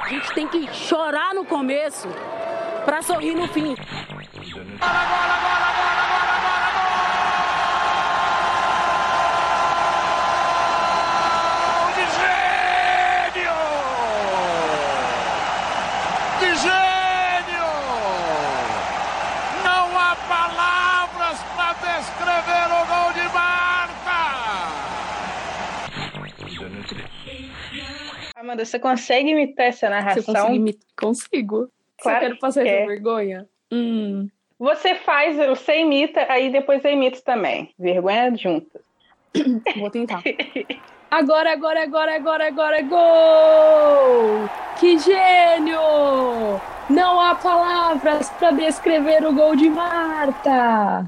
A gente tem que chorar no começo para sorrir no fim. Amanda, você consegue imitar essa narração? Você consegue imi- Consigo. Claro Você quer que passar quer. essa vergonha? Hum. Você faz, você imita, aí depois eu imito também. Vergonha junta. Vou tentar. Agora, agora, agora, agora, agora, gol! Que gênio! Não há palavras para descrever o gol de Marta.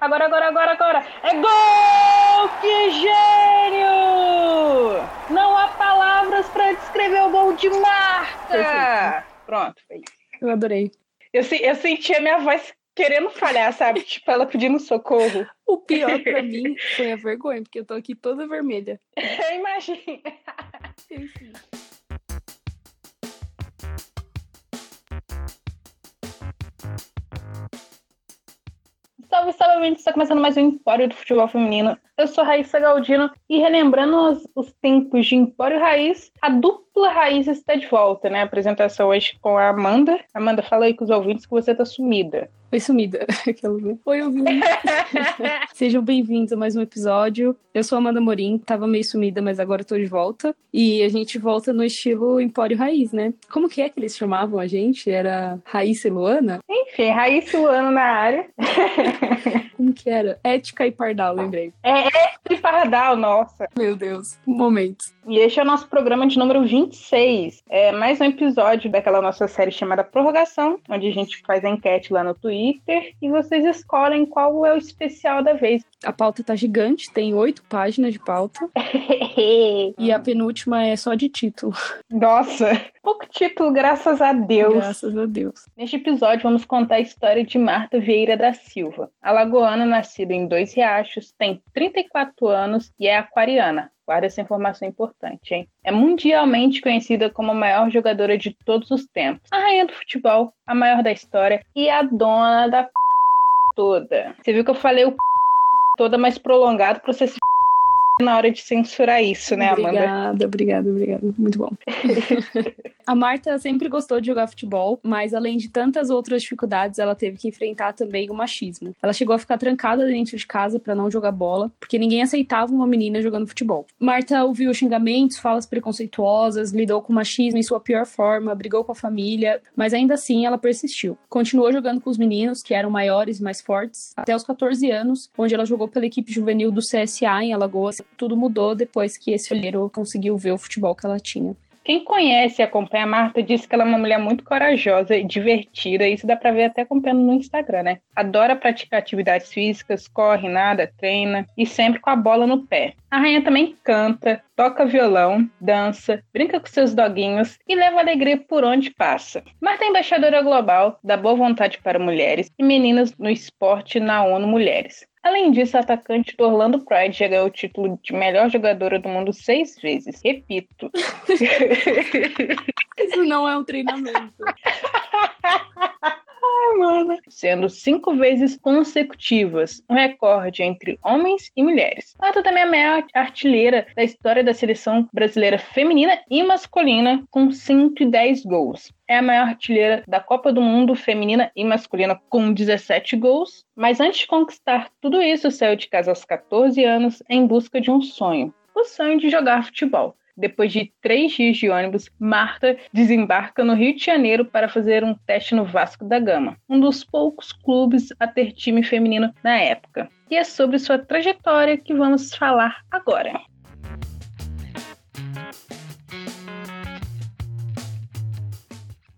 Agora, agora, agora, agora. É gol! Que gênio! Não há palavras para de Marta. Perfeito. Pronto, foi isso. Eu adorei. Eu, se- eu senti a minha voz querendo falhar, sabe? tipo, ela pedindo socorro. O pior pra mim foi a vergonha, porque eu tô aqui toda vermelha. Eu imagino. Enfim. Salve, salve, ouvintes! Está começando mais um Empório do Futebol Feminino. Eu sou Raíssa Galdino e relembrando os, os tempos de Empório Raiz, a dupla Raiz está de volta, né? A apresentação hoje com a Amanda. Amanda, fala aí com os ouvintes que você tá sumida. Oi, sumida. Aquela, né? Oi, ouvintes. Sejam bem-vindos a mais um episódio. Eu sou a Amanda Morim, tava meio sumida, mas agora tô de volta. E a gente volta no estilo Empório Raiz, né? Como que é que eles chamavam a gente? Era Raíssa e Luana? Enfim, Raiz e Luana na área. Como que era? Ética e Pardal, lembrei. É de Pardal, nossa. Meu Deus, momentos. E este é o nosso programa de número 26. É mais um episódio daquela nossa série chamada Prorrogação, onde a gente faz a enquete lá no Twitter e vocês escolhem qual é o especial da vez. A pauta tá gigante, tem oito páginas de pauta. E a penúltima é só de título. Nossa, pouco título, graças a Deus. Graças a Deus. Neste episódio, vamos contar a história de Marta Vieira da Silva. Alagoana, nascida em Dois Riachos, tem 34 anos e é aquariana. Guarda essa informação importante, hein? É mundialmente conhecida como a maior jogadora de todos os tempos, a rainha do futebol, a maior da história e a dona da p... toda. Você viu que eu falei o p... toda mais prolongado pra você se na hora de censurar isso, né, Amanda? Obrigada, obrigada, obrigada. Muito bom. a Marta sempre gostou de jogar futebol, mas além de tantas outras dificuldades, ela teve que enfrentar também o machismo. Ela chegou a ficar trancada dentro de casa para não jogar bola, porque ninguém aceitava uma menina jogando futebol. Marta ouviu xingamentos, falas preconceituosas, lidou com o machismo em sua pior forma, brigou com a família, mas ainda assim ela persistiu. Continuou jogando com os meninos, que eram maiores e mais fortes, até os 14 anos, onde ela jogou pela equipe juvenil do CSA em Alagoas. Tudo mudou depois que esse olheiro conseguiu ver o futebol que ela tinha. Quem conhece e acompanha a Marta disse que ela é uma mulher muito corajosa e divertida. Isso dá pra ver até acompanhando no Instagram, né? Adora praticar atividades físicas, corre, nada, treina e sempre com a bola no pé. A rainha também canta, toca violão, dança, brinca com seus doguinhos e leva alegria por onde passa. Marta é embaixadora global da boa vontade para mulheres e meninas no esporte na ONU Mulheres. Além disso, a atacante do Orlando Pride já ganhou o título de melhor jogadora do mundo seis vezes. Repito. Isso não é um treinamento. Sendo cinco vezes consecutivas, um recorde entre homens e mulheres. Marta também é a maior artilheira da história da seleção brasileira feminina e masculina, com 110 gols. É a maior artilheira da Copa do Mundo feminina e masculina, com 17 gols. Mas antes de conquistar tudo isso, saiu de casa aos 14 anos em busca de um sonho: o sonho de jogar futebol. Depois de três dias de ônibus, Marta desembarca no Rio de Janeiro para fazer um teste no Vasco da Gama, um dos poucos clubes a ter time feminino na época. E é sobre sua trajetória que vamos falar agora.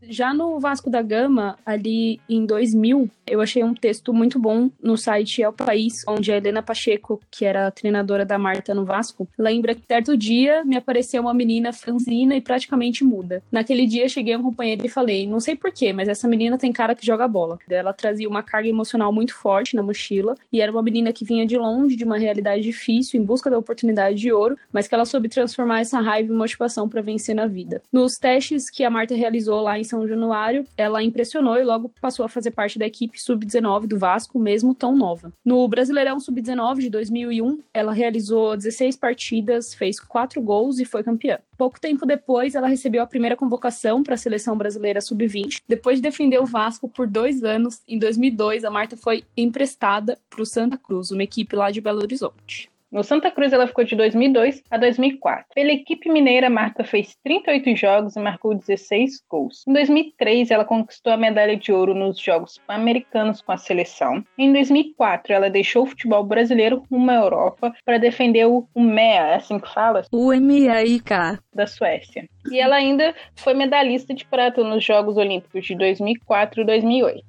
Já no Vasco da Gama, ali em 2000, eu achei um texto muito bom no site É o País, onde a Helena Pacheco, que era treinadora da Marta no Vasco, lembra que certo dia me apareceu uma menina franzina e praticamente muda. Naquele dia cheguei a um companheiro e falei, não sei porquê, mas essa menina tem cara que joga bola. Ela trazia uma carga emocional muito forte na mochila e era uma menina que vinha de longe de uma realidade difícil, em busca da oportunidade de ouro, mas que ela soube transformar essa raiva em motivação para vencer na vida. Nos testes que a Marta realizou lá em são Januário, ela impressionou e logo passou a fazer parte da equipe sub-19 do Vasco, mesmo tão nova. No Brasileirão sub-19 de 2001, ela realizou 16 partidas, fez 4 gols e foi campeã. Pouco tempo depois, ela recebeu a primeira convocação para a seleção brasileira sub-20. Depois de defender o Vasco por dois anos, em 2002, a Marta foi emprestada para o Santa Cruz, uma equipe lá de Belo Horizonte. No Santa Cruz, ela ficou de 2002 a 2004. Pela equipe mineira, Marta fez 38 jogos e marcou 16 gols. Em 2003, ela conquistou a medalha de ouro nos Jogos Pan-Americanos com a seleção. Em 2004, ela deixou o futebol brasileiro rumo à Europa para defender o MEA, é assim que fala? O MEAIK. Da Suécia. E ela ainda foi medalhista de prata nos Jogos Olímpicos de 2004 e 2008.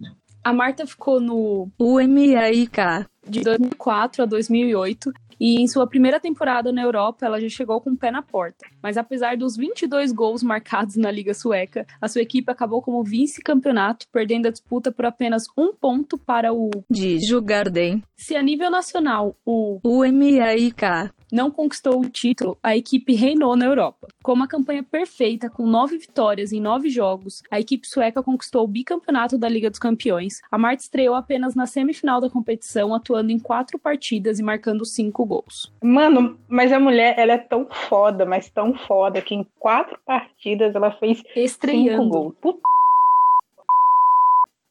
A Marta ficou no UMAIK de 2004 a 2008 e em sua primeira temporada na Europa, ela já chegou com o pé na porta. Mas apesar dos 22 gols marcados na Liga Sueca, a sua equipe acabou como vice-campeonato, perdendo a disputa por apenas um ponto para o de Jugarden. Se a nível nacional o UMAIK não conquistou o título, a equipe reinou na Europa. Com uma campanha perfeita, com nove vitórias em nove jogos, a equipe sueca conquistou o bicampeonato da Liga dos Campeões. A Marta estreou apenas na semifinal da competição, atuando em quatro partidas e marcando cinco gols. Mano, mas a mulher, ela é tão foda, mas tão foda, que em quatro partidas ela fez Estreando. cinco gols. Puta...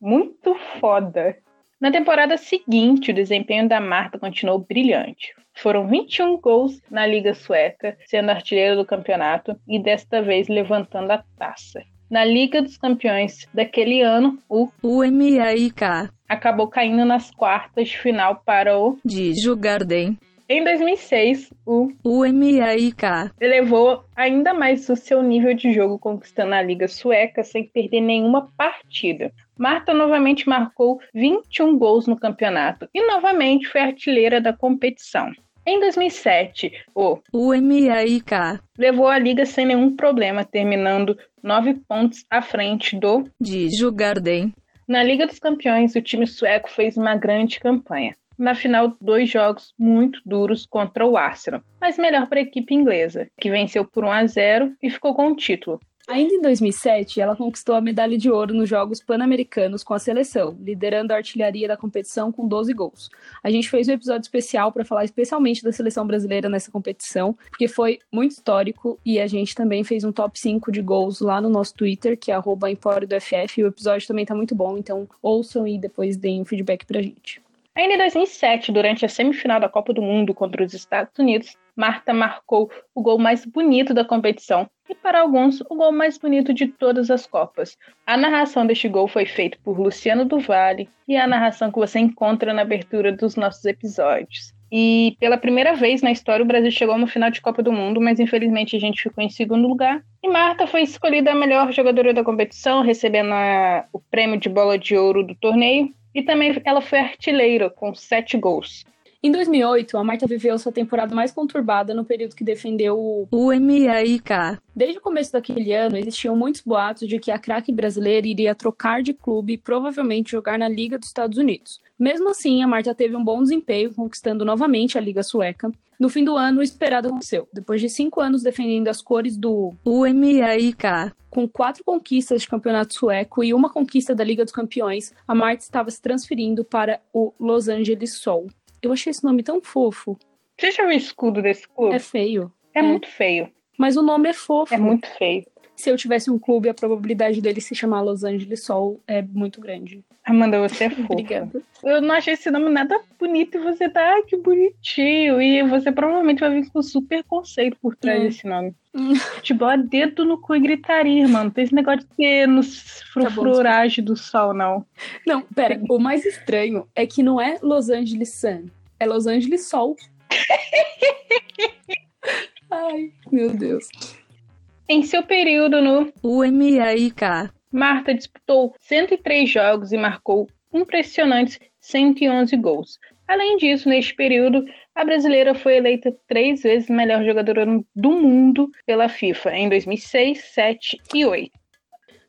Muito foda. Na temporada seguinte, o desempenho da Marta continuou brilhante. Foram 21 gols na Liga Sueca, sendo artilheiro do campeonato e desta vez levantando a taça. Na Liga dos Campeões daquele ano, o UMAIK acabou caindo nas quartas de final para o de Jugarden. Em 2006, o UMAIK elevou ainda mais o seu nível de jogo, conquistando a Liga Sueca sem perder nenhuma partida. Marta novamente marcou 21 gols no campeonato e novamente foi artilheira da competição. Em 2007, o UMAIK levou a liga sem nenhum problema, terminando nove pontos à frente do de Jugarden. Na Liga dos Campeões, o time sueco fez uma grande campanha. Na final, dois jogos muito duros contra o Arsenal, mas melhor para a equipe inglesa, que venceu por 1 a 0 e ficou com o título. Ainda em 2007, ela conquistou a medalha de ouro nos Jogos Pan-Americanos com a seleção, liderando a artilharia da competição com 12 gols. A gente fez um episódio especial para falar especialmente da seleção brasileira nessa competição, porque foi muito histórico e a gente também fez um top 5 de gols lá no nosso Twitter, que é Empório do FF, e o episódio também tá muito bom, então ouçam e depois deem um feedback pra gente. Ainda em 2007, durante a semifinal da Copa do Mundo contra os Estados Unidos, Marta marcou o gol mais bonito da competição e, para alguns, o gol mais bonito de todas as Copas. A narração deste gol foi feita por Luciano Duvalli e é a narração que você encontra na abertura dos nossos episódios. E pela primeira vez na história, o Brasil chegou uma final de Copa do Mundo, mas infelizmente a gente ficou em segundo lugar. E Marta foi escolhida a melhor jogadora da competição, recebendo a, o prêmio de bola de ouro do torneio. E também ela foi artilheira, com sete gols. Em 2008, a Marta viveu sua temporada mais conturbada no período que defendeu o UMAIK. Desde o começo daquele ano, existiam muitos boatos de que a craque brasileira iria trocar de clube e provavelmente jogar na Liga dos Estados Unidos. Mesmo assim, a Marta teve um bom desempenho, conquistando novamente a Liga Sueca. No fim do ano, o esperado aconteceu. Depois de cinco anos defendendo as cores do UMAIK, com quatro conquistas de campeonato sueco e uma conquista da Liga dos Campeões, a Marta estava se transferindo para o Los Angeles Sol. Eu achei esse nome tão fofo. Você já viu o escudo desse clube? É feio. É, muito feio. Mas o nome é fofo. É muito feio. Se eu tivesse um clube, a probabilidade dele se chamar Los Angeles Sol é muito grande. Amanda, você é fofa. Obrigada. Eu não achei esse nome nada bonito e você tá, ai, que bonitinho. E você provavelmente vai vir com super conceito por trás Hum. desse nome. Futebol é dedo no cu e gritaria, mano. Tem esse negócio de ter nos Tá bom, frufruragem do sol, não. Não, pera. O mais estranho é que não é Los Angeles Sun, é Los Angeles Sol. Ai, meu Deus. Em seu período no UMAIK, Marta disputou 103 jogos e marcou impressionantes 111 gols. Além disso, neste período, a brasileira foi eleita três vezes melhor jogadora do mundo pela FIFA em 2006, 2007 e 2008.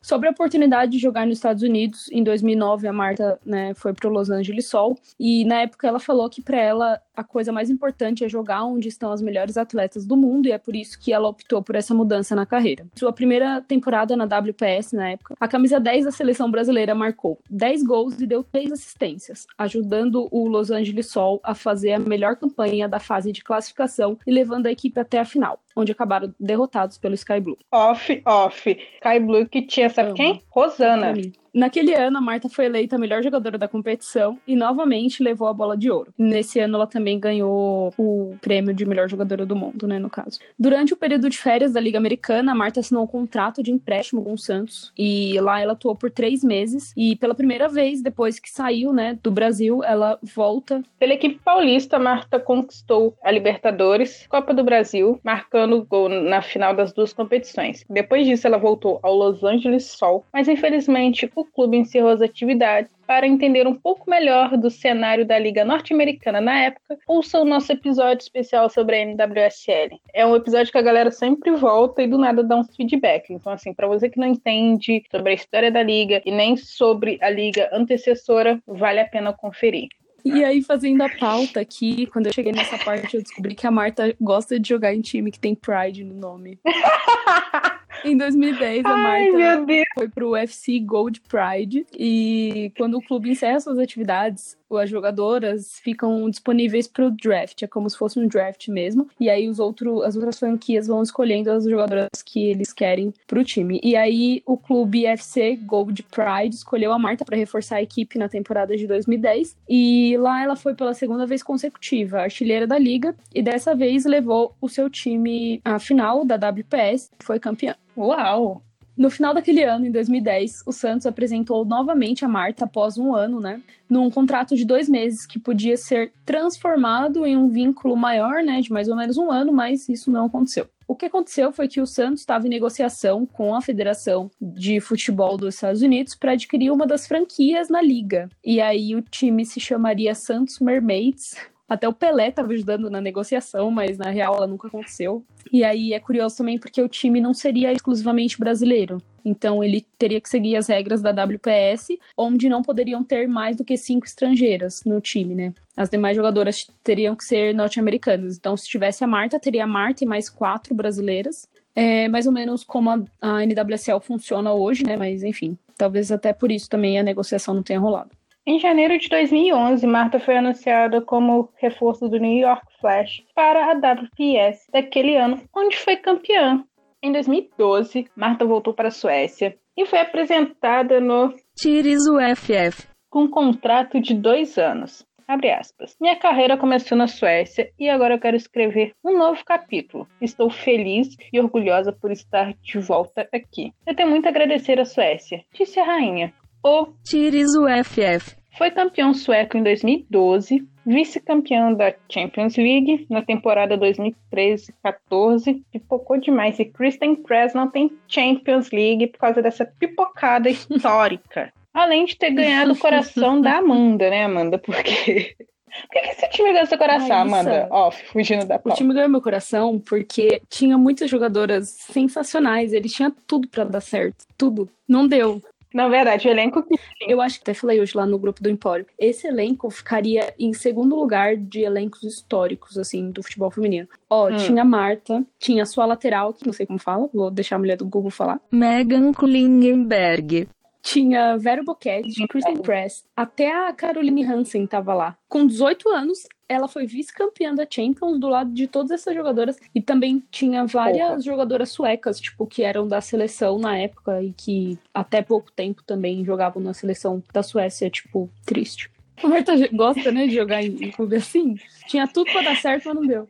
Sobre a oportunidade de jogar nos Estados Unidos, em 2009 a Marta né, foi para o Los Angeles Sol e na época ela falou que para ela a coisa mais importante é jogar onde estão as melhores atletas do mundo e é por isso que ela optou por essa mudança na carreira. Sua primeira temporada na WPS na época, a camisa 10 da seleção brasileira marcou 10 gols e deu 3 assistências, ajudando o Los Angeles Sol a fazer a melhor campanha da fase de classificação e levando a equipe até a final onde acabaram derrotados pelo Sky Blue. Off, off. Sky Blue que tinha, sabe Amo. quem? Rosana. Naquele ano, a Marta foi eleita a melhor jogadora da competição e novamente levou a bola de ouro. Nesse ano, ela também ganhou o prêmio de melhor jogadora do mundo, né, no caso. Durante o período de férias da Liga Americana, a Marta assinou um contrato de empréstimo com o Santos e lá ela atuou por três meses e pela primeira vez, depois que saiu, né, do Brasil, ela volta. Pela equipe paulista, Marta conquistou a Libertadores, Copa do Brasil, marcando gol na final das duas competições. Depois disso, ela voltou ao Los Angeles Sol, mas infelizmente o clube encerrou as atividades. Para entender um pouco melhor do cenário da Liga Norte-Americana na época, ouça o nosso episódio especial sobre a NWSL. É um episódio que a galera sempre volta e do nada dá uns feedback. Então, assim, para você que não entende sobre a história da liga e nem sobre a liga antecessora, vale a pena conferir. E aí, fazendo a pauta aqui, quando eu cheguei nessa parte, eu descobri que a Marta gosta de jogar em time que tem Pride no nome. Em 2010, a Marta Ai, foi pro UFC Gold Pride. E quando o clube encerra suas atividades, as jogadoras ficam disponíveis para o draft, é como se fosse um draft mesmo. E aí os outros, as outras franquias vão escolhendo as jogadoras que eles querem para o time. E aí o clube FC Gold Pride escolheu a Marta para reforçar a equipe na temporada de 2010 e lá ela foi pela segunda vez consecutiva artilheira da liga e dessa vez levou o seu time à final da WPS, foi campeã. Uau! No final daquele ano, em 2010, o Santos apresentou novamente a Marta após um ano, né? Num contrato de dois meses que podia ser transformado em um vínculo maior, né? De mais ou menos um ano, mas isso não aconteceu. O que aconteceu foi que o Santos estava em negociação com a Federação de Futebol dos Estados Unidos para adquirir uma das franquias na liga. E aí o time se chamaria Santos Mermaids, até o Pelé estava ajudando na negociação, mas na real ela nunca aconteceu. E aí é curioso também porque o time não seria exclusivamente brasileiro. Então ele teria que seguir as regras da WPS, onde não poderiam ter mais do que cinco estrangeiras no time, né? As demais jogadoras teriam que ser norte-americanas. Então, se tivesse a Marta, teria a Marta e mais quatro brasileiras. É mais ou menos como a, a NWSL funciona hoje, né? Mas enfim, talvez até por isso também a negociação não tenha rolado. Em janeiro de 2011, Marta foi anunciada como reforço do New York Flash para a WPS daquele ano, onde foi campeã. Em 2012, Marta voltou para a Suécia e foi apresentada no Tires UFF com um contrato de dois anos. Abre aspas. Minha carreira começou na Suécia e agora eu quero escrever um novo capítulo. Estou feliz e orgulhosa por estar de volta aqui. Eu tenho muito a agradecer à Suécia, disse a rainha. O Tires UFF foi campeão sueco em 2012, vice-campeão da Champions League na temporada 2013-14. Pipocou demais. E Kristen Press não tem Champions League por causa dessa pipocada histórica. Além de ter ganhado o coração da Amanda, né, Amanda? Porque por que, que esse time ganhou seu coração, Amanda? Ó, oh, fugindo da pauta. O time ganhou meu coração porque tinha muitas jogadoras sensacionais. Ele tinha tudo para dar certo. Tudo. Não deu. Na verdade, o elenco que. Eu acho que até falei hoje lá no grupo do Empório. Esse elenco ficaria em segundo lugar de elencos históricos, assim, do futebol feminino. Ó, hum. tinha Marta, tinha a sua lateral, que não sei como fala, vou deixar a mulher do Google falar. Megan Klingenberg. Tinha Vero Boquete, Kristen Press, até a Caroline Hansen tava lá. Com 18 anos, ela foi vice-campeã da Champions do lado de todas essas jogadoras e também tinha várias Porra. jogadoras suecas, tipo, que eram da seleção na época e que até pouco tempo também jogavam na seleção da Suécia, tipo, triste. A Marta gosta, né, de jogar em clube assim. Tinha tudo pra dar certo, mas não deu.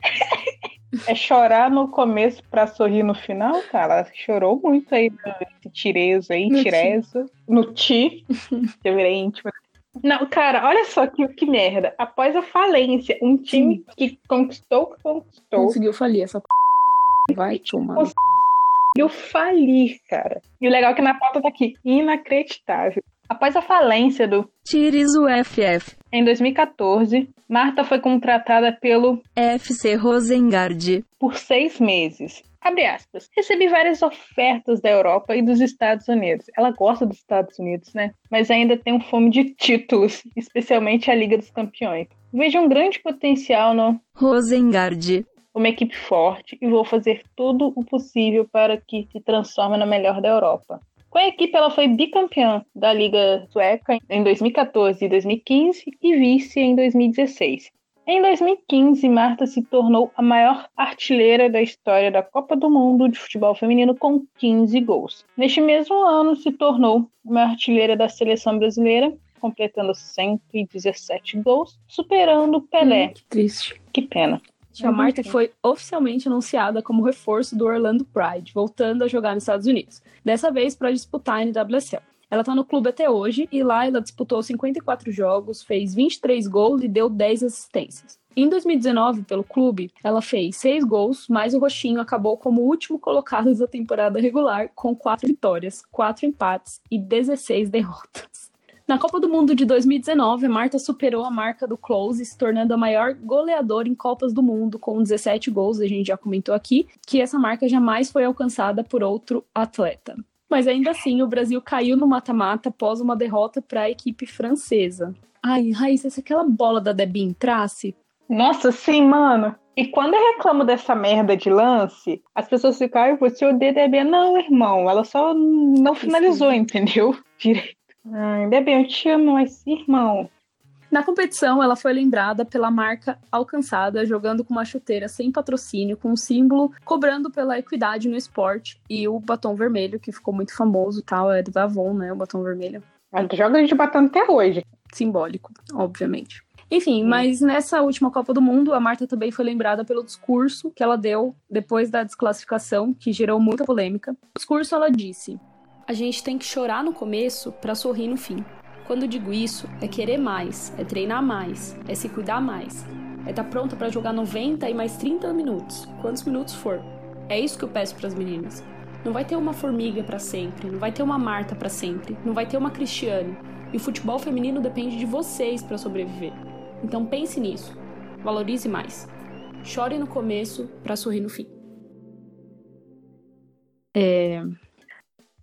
É chorar no começo pra sorrir no final, cara. Ela chorou muito aí no Tireza aí, Tireza. No Ti. Eu virei íntima não, cara, olha só que, que merda. Após a falência, um time Sim. que conquistou, conquistou. Conseguiu falir essa p. Vai tomar. Eu fali, cara. E o legal é que na pauta tá aqui, inacreditável. Após a falência do Tires o FF. em 2014, Marta foi contratada pelo FC Rosengard. por seis meses. Abre aspas. Recebi várias ofertas da Europa e dos Estados Unidos. Ela gosta dos Estados Unidos, né? Mas ainda tem um fome de títulos, especialmente a Liga dos Campeões. Vejo um grande potencial no Rosengard. uma equipe forte e vou fazer tudo o possível para que se transforme na melhor da Europa. Com a equipe, ela foi bicampeã da Liga Sueca em 2014 e 2015 e vice em 2016. Em 2015, Marta se tornou a maior artilheira da história da Copa do Mundo de futebol feminino com 15 gols. Neste mesmo ano, se tornou a maior artilheira da seleção brasileira, completando 117 gols, superando Pelé. Hum, que triste. Que pena. A Marta foi oficialmente anunciada como reforço do Orlando Pride, voltando a jogar nos Estados Unidos. Dessa vez para disputar a NWSL. Ela tá no clube até hoje e lá ela disputou 54 jogos, fez 23 gols e deu 10 assistências. Em 2019, pelo clube, ela fez 6 gols, mas o Roxinho acabou como último colocado da temporada regular, com 4 vitórias, 4 empates e 16 derrotas. Na Copa do Mundo de 2019, a Marta superou a marca do Close, se tornando a maior goleadora em Copas do Mundo, com 17 gols, a gente já comentou aqui, que essa marca jamais foi alcançada por outro atleta. Mas ainda assim, o Brasil caiu no mata-mata após uma derrota para a equipe francesa. Ai, Raíssa, se aquela bola da Debbie entrasse, Nossa, sim, mano. E quando eu reclamo dessa merda de lance, as pessoas ficam, ai, você odeia Debbie. Não, irmão, ela só não finalizou, entendeu? Direito. Ai, Debbie, eu te amo, mas irmão. Na competição, ela foi lembrada pela marca alcançada, jogando com uma chuteira sem patrocínio, com um símbolo cobrando pela equidade no esporte e o batom vermelho, que ficou muito famoso, tal, é da Avon, né, o batom vermelho. Ela joga de batom até hoje. Simbólico, obviamente. Enfim, mas nessa última Copa do Mundo, a Marta também foi lembrada pelo discurso que ela deu depois da desclassificação, que gerou muita polêmica. No discurso, ela disse: A gente tem que chorar no começo para sorrir no fim. Quando digo isso, é querer mais, é treinar mais, é se cuidar mais, é estar pronta para jogar 90 e mais 30 minutos, quantos minutos for. É isso que eu peço para as meninas. Não vai ter uma formiga para sempre, não vai ter uma Marta para sempre, não vai ter uma Cristiane. E o futebol feminino depende de vocês para sobreviver. Então pense nisso. Valorize mais. Chore no começo para sorrir no fim. É,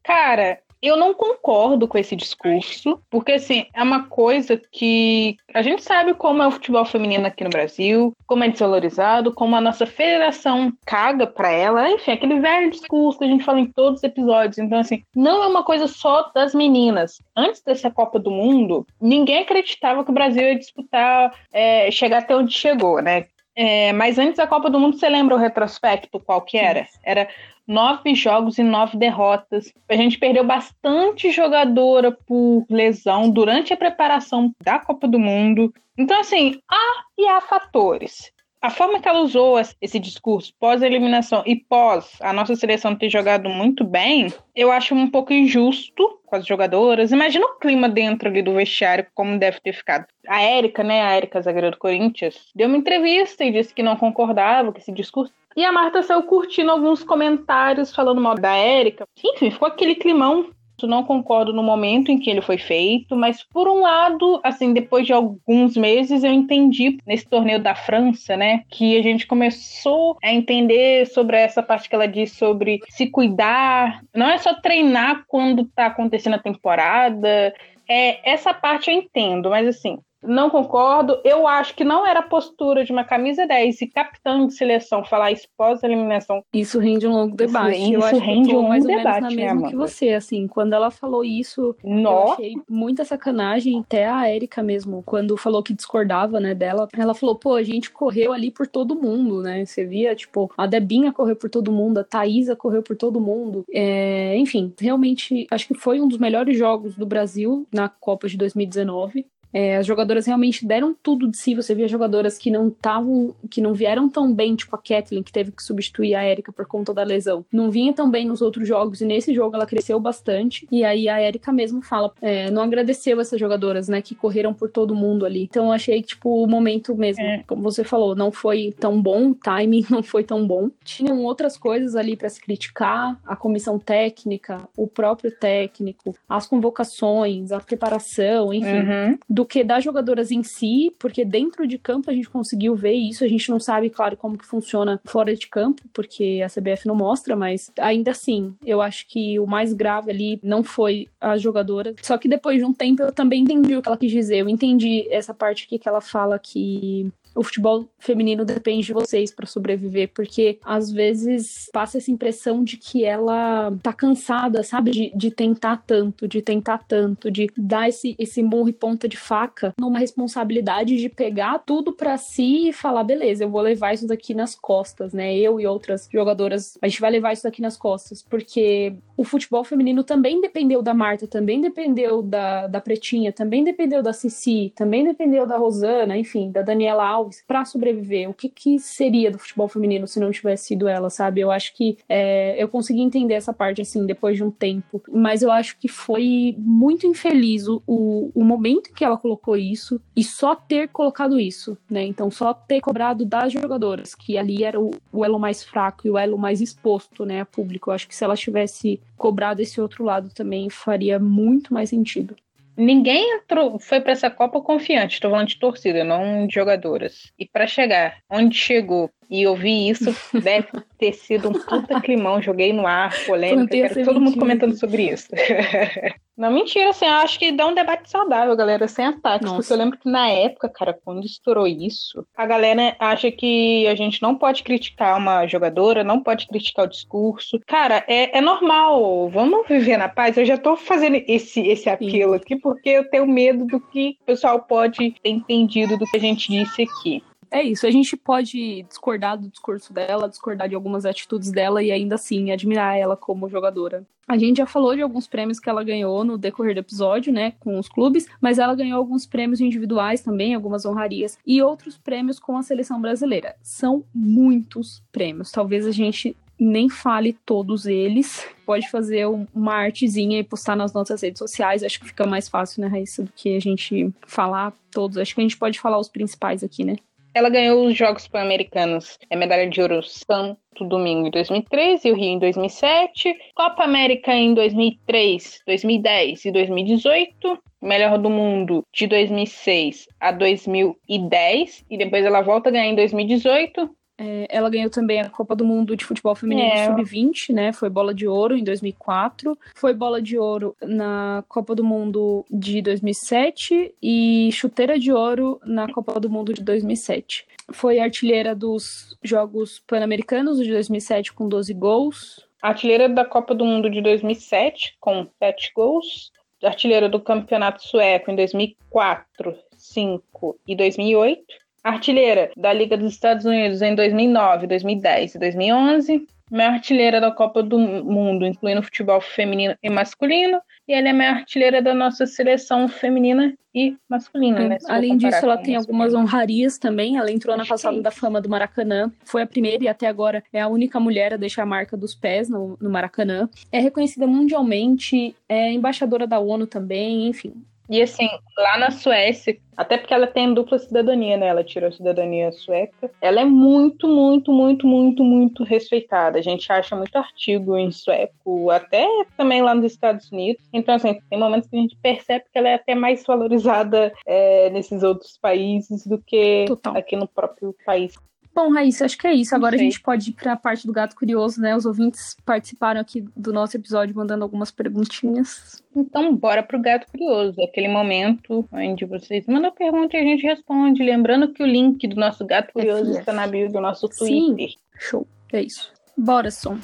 Cara, eu não concordo com esse discurso, porque assim, é uma coisa que a gente sabe como é o futebol feminino aqui no Brasil, como é desvalorizado, como a nossa federação caga pra ela, enfim, aquele velho discurso que a gente fala em todos os episódios. Então, assim, não é uma coisa só das meninas. Antes dessa Copa do Mundo, ninguém acreditava que o Brasil ia disputar, é, chegar até onde chegou, né? É, mas antes da Copa do Mundo, você lembra o retrospecto qual que era? Era nove jogos e nove derrotas. A gente perdeu bastante jogadora por lesão durante a preparação da Copa do Mundo. Então, assim, há e há fatores. A forma que ela usou esse discurso pós-eliminação e pós a nossa seleção ter jogado muito bem, eu acho um pouco injusto com as jogadoras. Imagina o clima dentro ali do vestiário, como deve ter ficado. A Érica, né, a Érica zagueira do Corinthians, deu uma entrevista e disse que não concordava com esse discurso. E a Marta saiu curtindo alguns comentários falando mal da Érica. Enfim, ficou aquele climão. Eu não concordo no momento em que ele foi feito, mas por um lado, assim, depois de alguns meses, eu entendi nesse torneio da França, né, que a gente começou a entender sobre essa parte que ela disse sobre se cuidar. Não é só treinar quando tá acontecendo a temporada. É, essa parte eu entendo, mas assim, não concordo. Eu acho que não era a postura de uma camisa 10 e capitão de seleção falar isso pós-eliminação. Isso rende um longo debate. Isso, eu isso acho rende que eu um mais ou debate, menos na né, mesma que Amanda? você, assim. Quando ela falou isso, eu Nossa, achei muita sacanagem. Até a Érica mesmo, quando falou que discordava, né, dela, ela falou, pô, a gente correu ali por todo mundo, né? Você via, tipo, a Debinha correu por todo mundo, a Thaísa correu por todo mundo. É, enfim, realmente, acho que foi um dos melhores jogos do Brasil na Copa de 2019. É, as jogadoras realmente deram tudo de si. Você via jogadoras que não estavam, que não vieram tão bem, tipo a Kathleen, que teve que substituir a Erika por conta da lesão. Não vinha tão bem nos outros jogos, e nesse jogo ela cresceu bastante. E aí a Erika mesmo fala, é, não agradeceu essas jogadoras, né, que correram por todo mundo ali. Então eu achei que, tipo, o momento mesmo, é. como você falou, não foi tão bom, o timing não foi tão bom. Tinham outras coisas ali para se criticar, a comissão técnica, o próprio técnico, as convocações, a preparação, enfim, uhum. do que das jogadoras em si, porque dentro de campo a gente conseguiu ver isso, a gente não sabe, claro, como que funciona fora de campo, porque a CBF não mostra, mas ainda assim, eu acho que o mais grave ali não foi a jogadora. Só que depois de um tempo eu também entendi o que ela quis dizer. Eu entendi essa parte aqui que ela fala que o futebol feminino depende de vocês para sobreviver, porque às vezes passa essa impressão de que ela tá cansada, sabe? De, de tentar tanto, de tentar tanto, de dar esse, esse morro e ponta de faca numa responsabilidade de pegar tudo para si e falar, beleza, eu vou levar isso daqui nas costas, né? Eu e outras jogadoras, a gente vai levar isso daqui nas costas, porque o futebol feminino também dependeu da Marta, também dependeu da, da Pretinha, também dependeu da Cici, também dependeu da Rosana, enfim, da Daniela Alves, para sobreviver. O que, que seria do futebol feminino se não tivesse sido ela, sabe? Eu acho que é, eu consegui entender essa parte, assim, depois de um tempo. Mas eu acho que foi muito infeliz o, o, momento em que ela colocou isso e só ter colocado isso, né? Então, só ter cobrado das jogadoras, que ali era o, o elo mais fraco e o elo mais exposto, né, a público. Eu acho que se ela tivesse cobrado esse outro lado também faria muito mais sentido. Ninguém entrou, foi para essa Copa confiante, estou falando de torcida, não de jogadoras. E para chegar onde chegou e ouvir isso, deve ter sido um puta climão. Joguei no ar, polêmica, quero todo mundo comentando sobre isso. Não, mentira, assim, acho que dá um debate saudável, galera, sem ataques. Nossa. Porque eu lembro que na época, cara, quando estourou isso, a galera acha que a gente não pode criticar uma jogadora, não pode criticar o discurso. Cara, é, é normal, vamos viver na paz. Eu já tô fazendo esse, esse apelo Sim. aqui porque eu tenho medo do que o pessoal pode ter entendido do que a gente disse aqui. É isso, a gente pode discordar do discurso dela, discordar de algumas atitudes dela e ainda assim admirar ela como jogadora. A gente já falou de alguns prêmios que ela ganhou no decorrer do episódio, né, com os clubes, mas ela ganhou alguns prêmios individuais também, algumas honrarias e outros prêmios com a seleção brasileira. São muitos prêmios. Talvez a gente nem fale todos eles. Pode fazer uma artezinha e postar nas nossas redes sociais. Acho que fica mais fácil, né, Raíssa, do que a gente falar todos. Acho que a gente pode falar os principais aqui, né? Ela ganhou os Jogos Pan-Americanos, é medalha de ouro Santo Domingo em 2013 e o Rio em 2007, Copa América em 2003, 2010 e 2018, melhor do mundo de 2006 a 2010 e depois ela volta a ganhar em 2018, é, ela ganhou também a Copa do Mundo de Futebol Feminino é. Sub-20, né? Foi bola de ouro em 2004. Foi bola de ouro na Copa do Mundo de 2007 e chuteira de ouro na Copa do Mundo de 2007. Foi artilheira dos Jogos Pan-Americanos de 2007 com 12 gols. Artilheira da Copa do Mundo de 2007 com 7 gols. Artilheira do Campeonato Sueco em 2004, 5 e 2008 Artilheira da Liga dos Estados Unidos em 2009, 2010 e 2011. Maior artilheira da Copa do Mundo, incluindo futebol feminino e masculino. E ela é maior artilheira da nossa seleção feminina e masculina, né? Além disso, ela tem algumas honrarias também. Ela entrou na passada da fama do Maracanã. Foi a primeira e até agora é a única mulher a deixar a marca dos pés no, no Maracanã. É reconhecida mundialmente, é embaixadora da ONU também, enfim. E assim, lá na Suécia, até porque ela tem dupla cidadania, né? Ela tirou a cidadania sueca. Ela é muito, muito, muito, muito, muito respeitada. A gente acha muito artigo em sueco, até também lá nos Estados Unidos. Então, assim, tem momentos que a gente percebe que ela é até mais valorizada é, nesses outros países do que Total. aqui no próprio país. Bom, Raíssa, acho que é isso. Agora a gente pode ir para a parte do gato curioso, né? Os ouvintes participaram aqui do nosso episódio mandando algumas perguntinhas. Então, bora pro gato curioso, aquele momento onde vocês mandam pergunta e a gente responde. Lembrando que o link do nosso gato curioso FF. está na bio do nosso Twitter. Sim, show. É isso. Bora, som.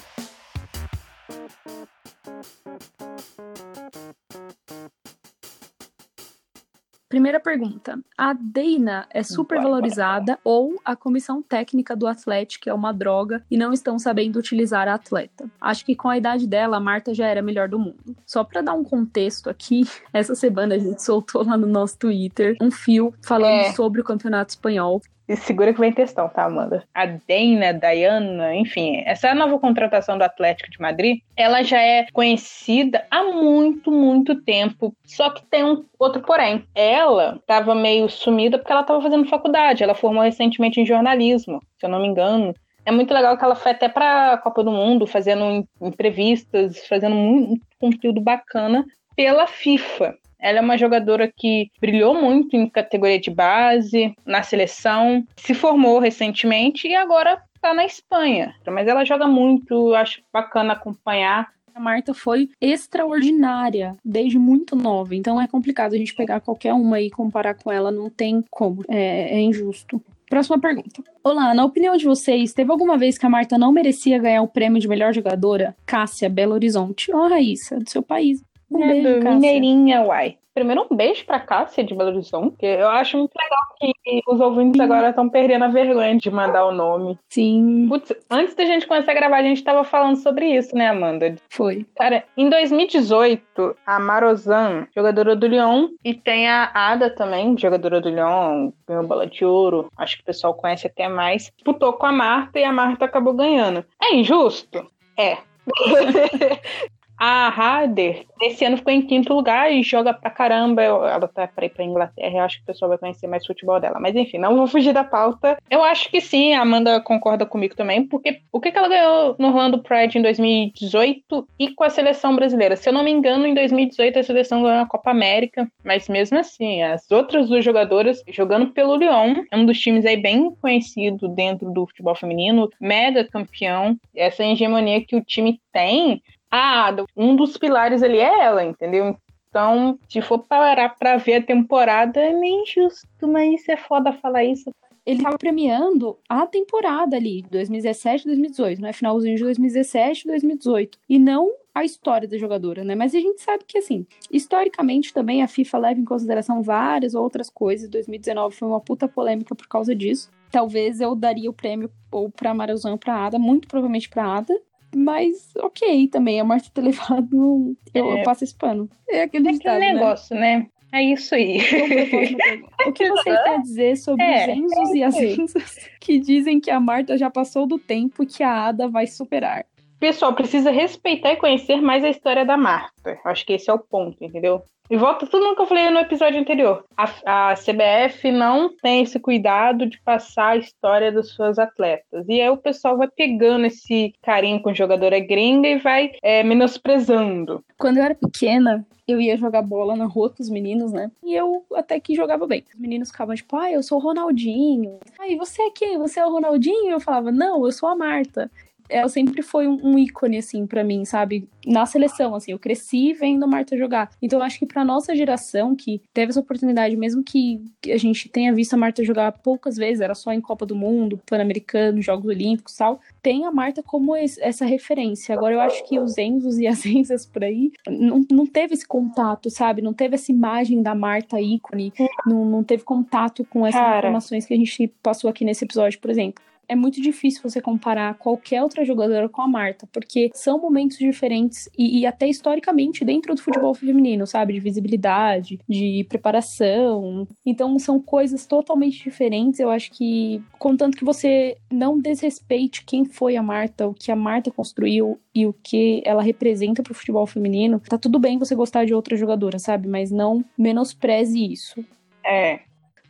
Primeira pergunta. A Deina é super valorizada ou a comissão técnica do Atlético é uma droga e não estão sabendo utilizar a atleta? Acho que com a idade dela, a Marta já era a melhor do mundo. Só para dar um contexto aqui, essa semana a gente soltou lá no nosso Twitter um fio falando É. sobre o campeonato espanhol. Segura que vem textão, tá, Amanda? A Deina, Diana, enfim, essa nova contratação do Atlético de Madrid, ela já é conhecida há muito, muito tempo. Só que tem um outro porém. Ela estava meio sumida porque ela estava fazendo faculdade. Ela formou recentemente em jornalismo, se eu não me engano. É muito legal que ela foi até para a Copa do Mundo, fazendo en- entrevistas, fazendo muito conteúdo bacana pela FIFA. Ela é uma jogadora que brilhou muito em categoria de base, na seleção, se formou recentemente e agora está na Espanha. Mas ela joga muito, acho bacana acompanhar. A Marta foi extraordinária desde muito nova, então é complicado a gente pegar qualquer uma e comparar com ela, não tem como, é, é injusto. Próxima pergunta. Olá, na opinião de vocês, teve alguma vez que a Marta não merecia ganhar o prêmio de melhor jogadora? Cássia, Belo Horizonte. Ó, Raíssa, do seu país. Um É beijo, Cássia. Mineirinha, uai. Primeiro, um beijo pra Cássia de Belo Horizonte, eu acho muito legal que os ouvintes agora estão perdendo a vergonha de mandar o nome. Sim, Putz, antes da gente começar a gravar, a gente tava falando sobre isso, né, Amanda? foi. Cara, em 2018, a Marozan, jogadora do Lyon, e tem a Ada também, jogadora do Lyon, ganhou bola de ouro, acho que o pessoal conhece até mais, disputou com a Marta e a Marta acabou ganhando. É injusto? É. A Harder, esse ano ficou em quinto lugar e joga pra caramba. Ela tá pra ir pra Inglaterra, eu acho que o pessoal vai conhecer mais futebol dela. Mas enfim, não vou fugir da pauta. Eu acho que sim, a Amanda concorda comigo também, porque o que, que ela ganhou no Orlando Pride em 2018 e com a seleção brasileira? Se eu não me engano, em 2018 a seleção ganhou a Copa América, mas mesmo assim, as outras duas jogadoras jogando pelo Lyon, é um dos times aí bem conhecido dentro do futebol feminino, mega campeão. Essa hegemonia que o time tem ah, um dos pilares ali é ela, entendeu? Então, se for parar pra ver a temporada, é meio injusto, mas é foda falar isso. Ele tava premiando a temporada ali, 2017 2018, né? Finalzinho de 2017 2018. E não a história da jogadora, né? Mas a gente sabe que, assim, historicamente também a FIFA leva em consideração várias outras coisas. 2019 foi uma puta polêmica por causa disso. Talvez eu daria o prêmio ou pra Marazão ou pra Ada, muito provavelmente pra Ada. Mas, ok, também. A Marta ter levado, eu, É. eu passo esse pano. É aquele É ditado, aquele né? negócio, né? É isso aí. Pergunta. O que vocês têm a dizer sobre É, os Enzos e as é isso aí. Enzas que dizem que a Marta já passou do tempo e que a Ada vai superar? Pessoal, precisa respeitar e conhecer mais a história da Marta. Acho que esse é o ponto, entendeu? E volta tudo que eu falei no episódio anterior. A, a CBF não tem esse cuidado de passar a história das suas atletas. E aí o pessoal vai pegando esse carinho com jogadora gringa e vai é, menosprezando. Quando eu era pequena, eu ia jogar bola na rua com os meninos, né? E eu até que jogava bem. Os meninos ficavam tipo, ah, eu sou o Ronaldinho. Ah, e você é quem? Você é o Ronaldinho? Eu falava, não, eu sou a Marta. Ela sempre foi um, ícone, assim, pra mim, sabe? Na seleção, assim, eu cresci vendo a Marta jogar. Então, eu acho que pra nossa geração, que teve essa oportunidade, mesmo que a gente tenha visto a Marta jogar poucas vezes, era só em Copa do Mundo, Pan-Americano, Jogos Olímpicos e tal, tem a Marta como esse- essa referência. Agora, eu acho que os Enzos e as Enzas por aí não, não teve esse contato, sabe? Não teve essa imagem da Marta ícone, não, não teve contato com essas Cara. informações que a gente passou aqui nesse episódio, por exemplo. É muito difícil você comparar qualquer outra jogadora com a Marta, porque são momentos diferentes e, e até historicamente dentro do futebol feminino, sabe? De visibilidade, de preparação. Então são coisas totalmente diferentes. Eu acho que, contanto que você não desrespeite quem foi a Marta, o que a Marta construiu e o que ela representa pro futebol feminino, tá tudo bem você gostar de outra jogadora, sabe? Mas não menospreze isso. É.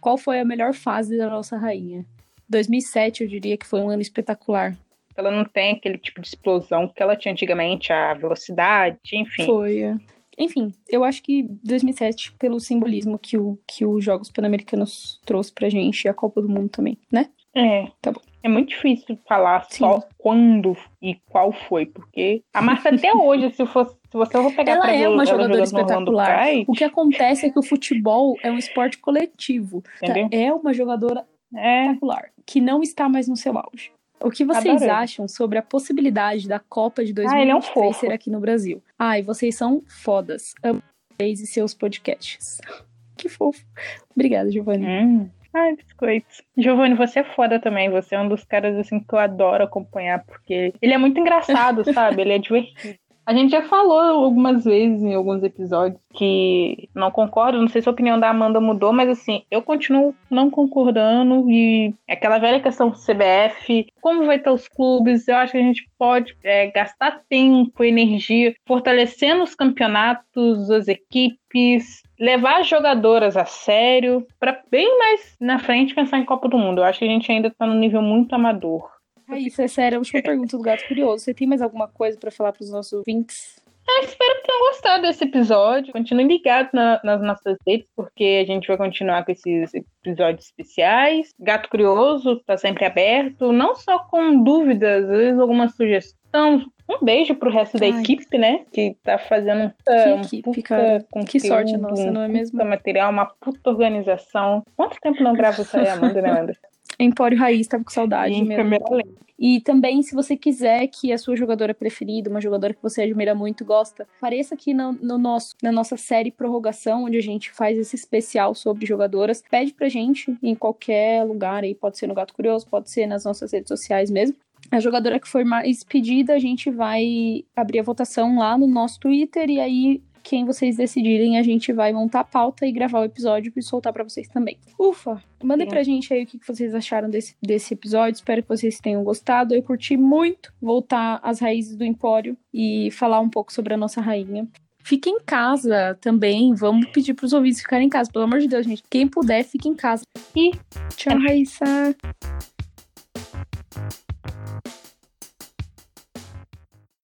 Qual foi a melhor fase da nossa rainha? 2007, eu diria que foi um ano espetacular. Ela não tem aquele tipo de explosão que ela tinha antigamente, a velocidade, enfim. Foi. é. Enfim, eu acho que 2007, pelo simbolismo que, o, que os Jogos Pan-Americanos trouxe pra gente e a Copa do Mundo também, né? É. Tá bom. É muito difícil falar Sim. só quando e qual foi, porque a Marta até hoje, se, fosse, se você for pegar Ela é uma jogadora espetacular. O que acontece é que o futebol é um esporte coletivo. tá? Entendeu? É uma jogadora é, espetacular, que não está mais no seu auge. O que vocês Adorei. acham sobre a possibilidade da Copa de Ah, ele é um 2023 ser aqui no Brasil? Ai, vocês são fodas. Amo vocês e seus podcasts. Que fofo. Obrigada, Giovanni. Hum. Ai, biscoitos. Giovanni, você é foda também. Você é um dos caras assim que eu adoro acompanhar, porque ele é muito engraçado, sabe? Ele é divertido. A gente já falou algumas vezes em alguns episódios que não concordo, não sei se a opinião da Amanda mudou, mas assim, eu continuo não concordando e aquela velha questão do CBF, como vai estar os clubes, eu acho que a gente pode é, gastar tempo, energia, fortalecendo os campeonatos, as equipes, levar as jogadoras a sério, para bem mais na frente pensar em Copa do Mundo. Eu acho que a gente ainda tá num nível muito amador. Ah, isso é sério. A última pergunta do Gato Curioso. Você tem mais alguma coisa para falar para os nossos ouvintes? Ah, espero que tenham gostado desse episódio. Continuem ligados na, nas nossas redes, porque a gente vai continuar com esses episódios especiais. Gato Curioso está sempre aberto, não só com dúvidas, às vezes alguma sugestão. Um beijo pro resto da Ai. equipe, né? Que tá fazendo Que um equipe, puta cara. Que sorte nossa, não é mesmo? puta material, uma puta organização. Quanto tempo não grava isso aí, Amanda, né, Amanda? Empório Raiz, tava com saudade Em câmera lenta. E também, se você quiser que a sua jogadora preferida, uma jogadora que você admira muito, gosta, apareça aqui no, no nosso, na nossa série Prorrogação, onde a gente faz esse especial sobre jogadoras. Pede pra gente em qualquer lugar aí, pode ser no Gato Curioso, pode ser nas nossas redes sociais mesmo. A jogadora que for mais pedida, a gente vai abrir a votação lá no nosso Twitter e aí quem vocês decidirem, a gente vai montar a pauta e gravar o episódio e soltar pra vocês também. Ufa! Mandem Sim. pra gente aí o que que vocês acharam desse, desse episódio. Espero que vocês tenham gostado. Eu curti muito voltar às raízes do Empório e falar um pouco sobre a nossa rainha. Fique em casa também. Vamos pedir pros ouvintes ficarem em casa. Pelo amor de Deus, gente. Quem puder, fique em casa. E tchau, Raíssa.